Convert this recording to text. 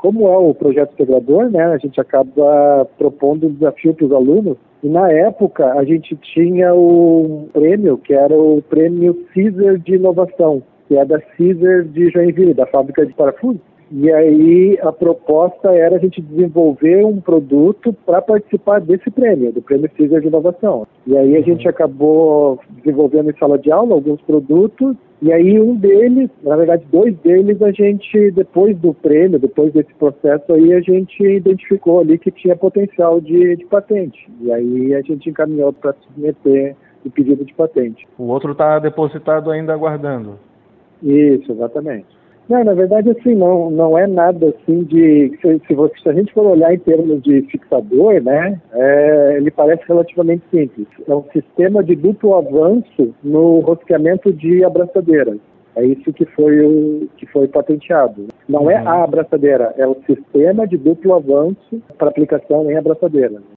Como é o projeto integrador, né, a gente acaba propondo um desafio para os alunos e na época a gente tinha o prêmio, que era o prêmio Caesar de inovação, que é da Caesar de Joinville, da fábrica de parafusos. E aí a proposta era a gente desenvolver um produto para participar desse prêmio, do prêmio Caesar de inovação. E aí a gente acabou desenvolvendo em sala de aula alguns produtos e aí um deles, na verdade dois deles, a gente, depois do prêmio, depois desse processo aí, a gente identificou ali que tinha potencial de, de patente. E aí a gente encaminhou para submeter o pedido de patente. O outro está depositado ainda aguardando. Isso, exatamente. Não, na verdade, assim, não, não é nada assim de. Se, se, você, se a gente for olhar em termos de fixador, né, é, ele parece relativamente simples. É um sistema de duplo avanço no rosqueamento de abraçadeiras. É isso que foi, o, que foi patenteado. Não é uhum. é a abraçadeira, é o sistema de duplo avanço para aplicação em abraçadeira.